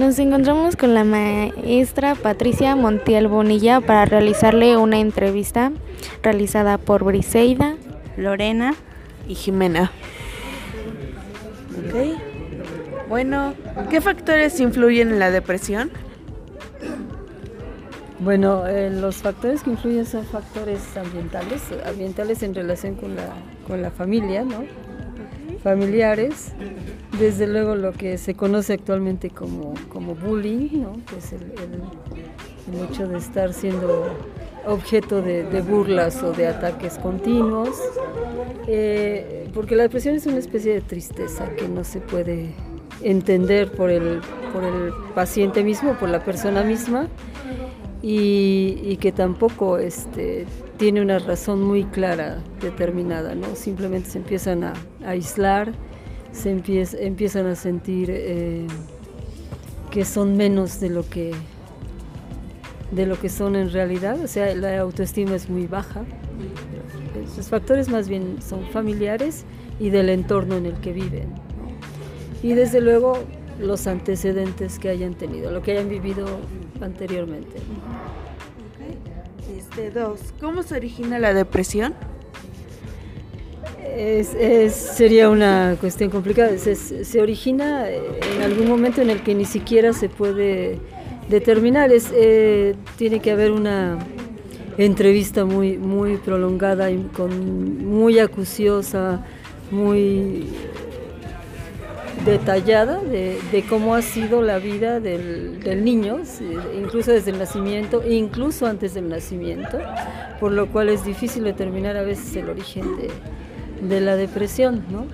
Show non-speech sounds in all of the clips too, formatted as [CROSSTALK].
Nos encontramos con la maestra Patricia Montiel Bonilla para realizarle una entrevista realizada por Briseida, Lorena y Jimena. Ok. Bueno, ¿qué factores influyen en la depresión? Bueno, eh, los factores que influyen son factores ambientales, ambientales en relación con la, con la familia, ¿no? Familiares, desde luego lo que se conoce actualmente como, como bullying, ¿no? el, hecho de estar siendo objeto de, de, burlas o de ataques continuos, eh, porque la depresión es una especie de tristeza que no se puede entender por el, por el paciente mismo, por la persona misma, y, que tampoco este, tiene una razón muy clara, determinada, ¿no? Simplemente se empiezan a, aislar, se empiezan a sentir eh, que son menos de lo que de lo que son en realidad, o sea, la autoestima es muy baja. Los factores más bien son familiares y del entorno en el que viven. Y desde luego los antecedentes que hayan tenido, lo que hayan vivido anteriormente. Este, dos, ¿cómo se origina la depresión? Es, sería una cuestión complicada. Se, origina en algún momento en el que ni siquiera se puede determinar. Es, eh, tiene que haber una entrevista muy, muy prolongada, y con, muy acuciosa, muy detallada de, cómo ha sido la vida del, niño, incluso desde el nacimiento, incluso antes del nacimiento, por lo cual es difícil determinar a veces el origen de, la depresión. ¿no?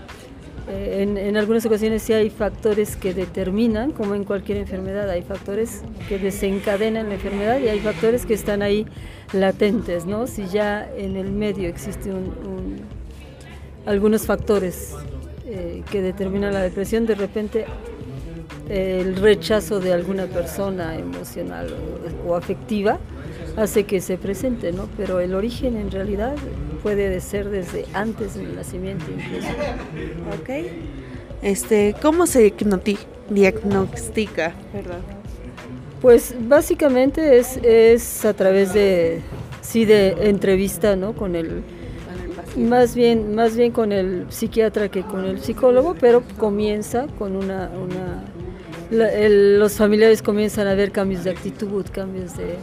Eh, en, en, algunas ocasiones sí hay factores que determinan, como en cualquier enfermedad, hay factores que desencadenan la enfermedad y hay factores que están ahí latentes, ¿no? Si ya en el medio existen algunos factores eh, que determina la depresión, de repente el rechazo de alguna persona emocional o, afectiva hace que se presente, ¿no? Pero el origen en realidad puede ser desde antes del nacimiento incluso. Ok. Este, ¿cómo se diagnostica? Pues básicamente es, es a través de sí de entrevista, ¿no? Con el más bien, más bien con el psiquiatra que con el psicólogo, pero comienza con una, los familiares comienzan a ver cambios de actitud, cambios de,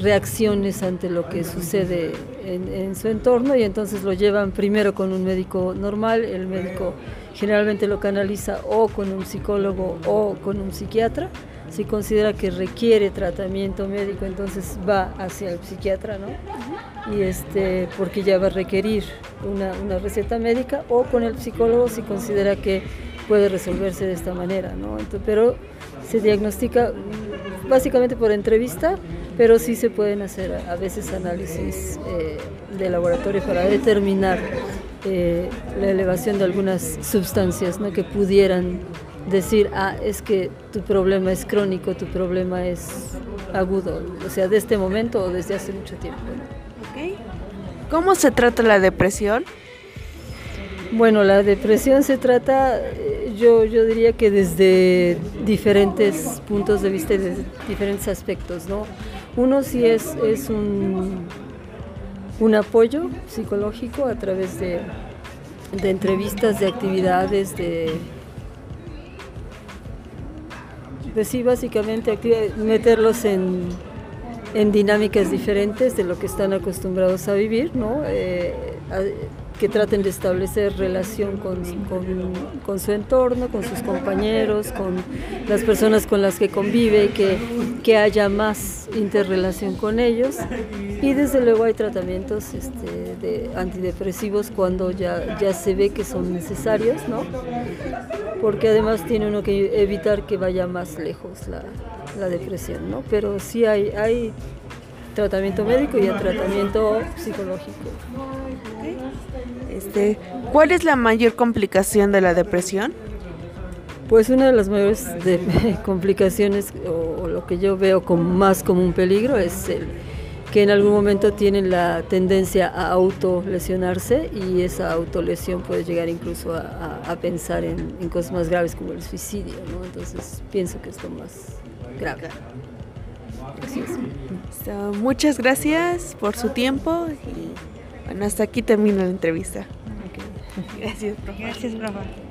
reacciones ante lo que sucede en, su entorno y entonces lo llevan primero con un médico normal, el médico generalmente lo canaliza o con un psicólogo o con un psiquiatra. Si considera que requiere tratamiento médico, entonces va hacia el psiquiatra, ¿no? y este, porque ya va a requerir una, receta médica o con el psicólogo si considera que puede resolverse de esta manera, ¿no? pero se diagnostica básicamente por entrevista, pero sí se pueden hacer a veces análisis eh, de laboratorio para determinar eh, la elevación de algunas sustancias ¿no? que pudieran decir, ah, es que tu problema es crónico, tu problema es agudo, o sea, de este momento o desde hace mucho tiempo. ¿Cómo se trata la depresión? Bueno, la depresión se trata, yo, yo diría que desde diferentes puntos de vista y desde diferentes aspectos, ¿no? Uno sí es, es un, un apoyo psicológico a través de, de entrevistas, de actividades, de... Pues sí, básicamente meterlos en en dinámicas diferentes de lo que están acostumbrados a vivir, ¿no? Eh, que traten de establecer relación con, con, su entorno, con sus compañeros, con las personas con las que convive, que, que haya más interrelación con ellos. Y desde luego hay tratamientos este, de antidepresivos cuando ya, ya se ve que son necesarios, ¿no? porque además tiene uno que evitar que vaya más lejos la, la depresión, ¿no? Pero sí hay, hay tratamiento médico y tratamiento psicológico. Este, ¿Cuál es la mayor complicación de la depresión? Pues una de las mayores [LAUGHS] complicaciones, o, lo que yo veo como más como un peligro, es que en algún momento tienen la tendencia a autolesionarse y esa autolesión puede llegar incluso a, pensar en, en, cosas más graves como el suicidio, ¿no? Entonces pienso que es lo más grave. Muchas gracias por su tiempo y bueno, hasta aquí termina la entrevista. Gracias, profe. Gracias, profe.